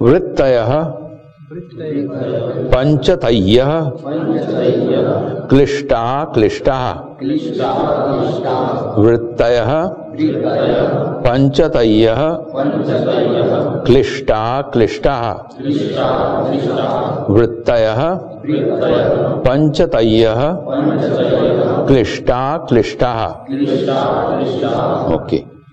वृत्तय पंचतय क्लिष्टा क्लिष्टा वृत्तय पंचतय क्लिष्टा क्लिष्टा वृत्तय पंचतय क्लिष्टा क्लिष्टा। ओके।